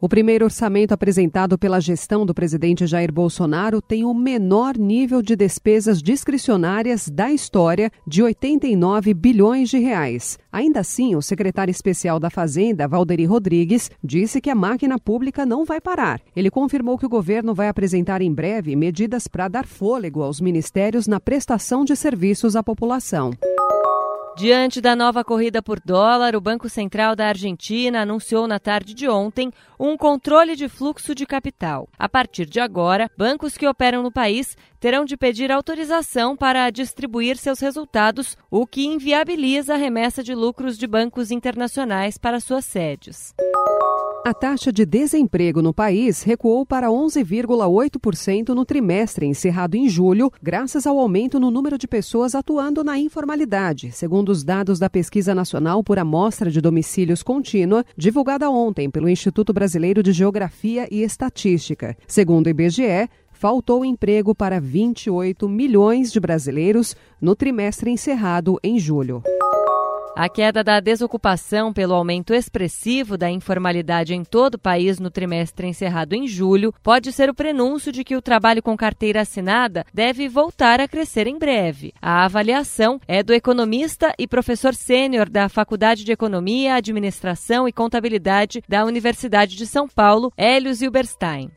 O primeiro orçamento apresentado pela gestão do presidente Jair Bolsonaro tem o menor nível de despesas discricionárias da história, de 89 bilhões de reais. Ainda assim, o secretário especial da Fazenda, Valderi Rodrigues, disse que a máquina pública não vai parar. Ele confirmou que o governo vai apresentar em breve medidas para dar fôlego aos ministérios na prestação de serviços à população. Diante da nova corrida por dólar, o Banco Central da Argentina anunciou na tarde de ontem um controle de fluxo de capital. A partir de agora, bancos que operam no país terão de pedir autorização para distribuir seus resultados, o que inviabiliza a remessa de lucros de bancos internacionais para suas sedes. A taxa de desemprego no país recuou para 11,8% no trimestre encerrado em julho, graças ao aumento no número de pessoas atuando na informalidade, segundo os dados da Pesquisa Nacional por Amostra de Domicílios Contínua, divulgada ontem pelo Instituto Brasileiro de Geografia e Estatística. Segundo o IBGE, faltou emprego para 28 milhões de brasileiros no trimestre encerrado em julho. A queda da desocupação pelo aumento expressivo da informalidade em todo o país no trimestre encerrado em julho pode ser o prenúncio de que o trabalho com carteira assinada deve voltar a crescer em breve. A avaliação é do economista e professor sênior da Faculdade de Economia, Administração e Contabilidade da Universidade de São Paulo, Hélio Zilberstein.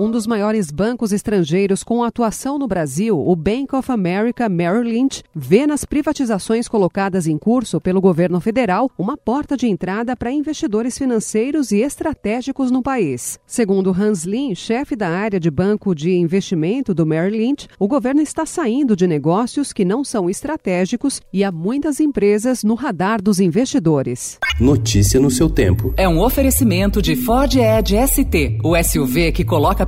Um dos maiores bancos estrangeiros com atuação no Brasil, o Bank of America Merrill Lynch, vê nas privatizações colocadas em curso pelo governo federal uma porta de entrada para investidores financeiros e estratégicos no país. Segundo Hans Lin, chefe da área de banco de investimento do Merrill Lynch, o governo está saindo de negócios que não são estratégicos e há muitas empresas no radar dos investidores. Notícia no seu tempo. É um oferecimento de Ford Edge ST, o SUV que coloca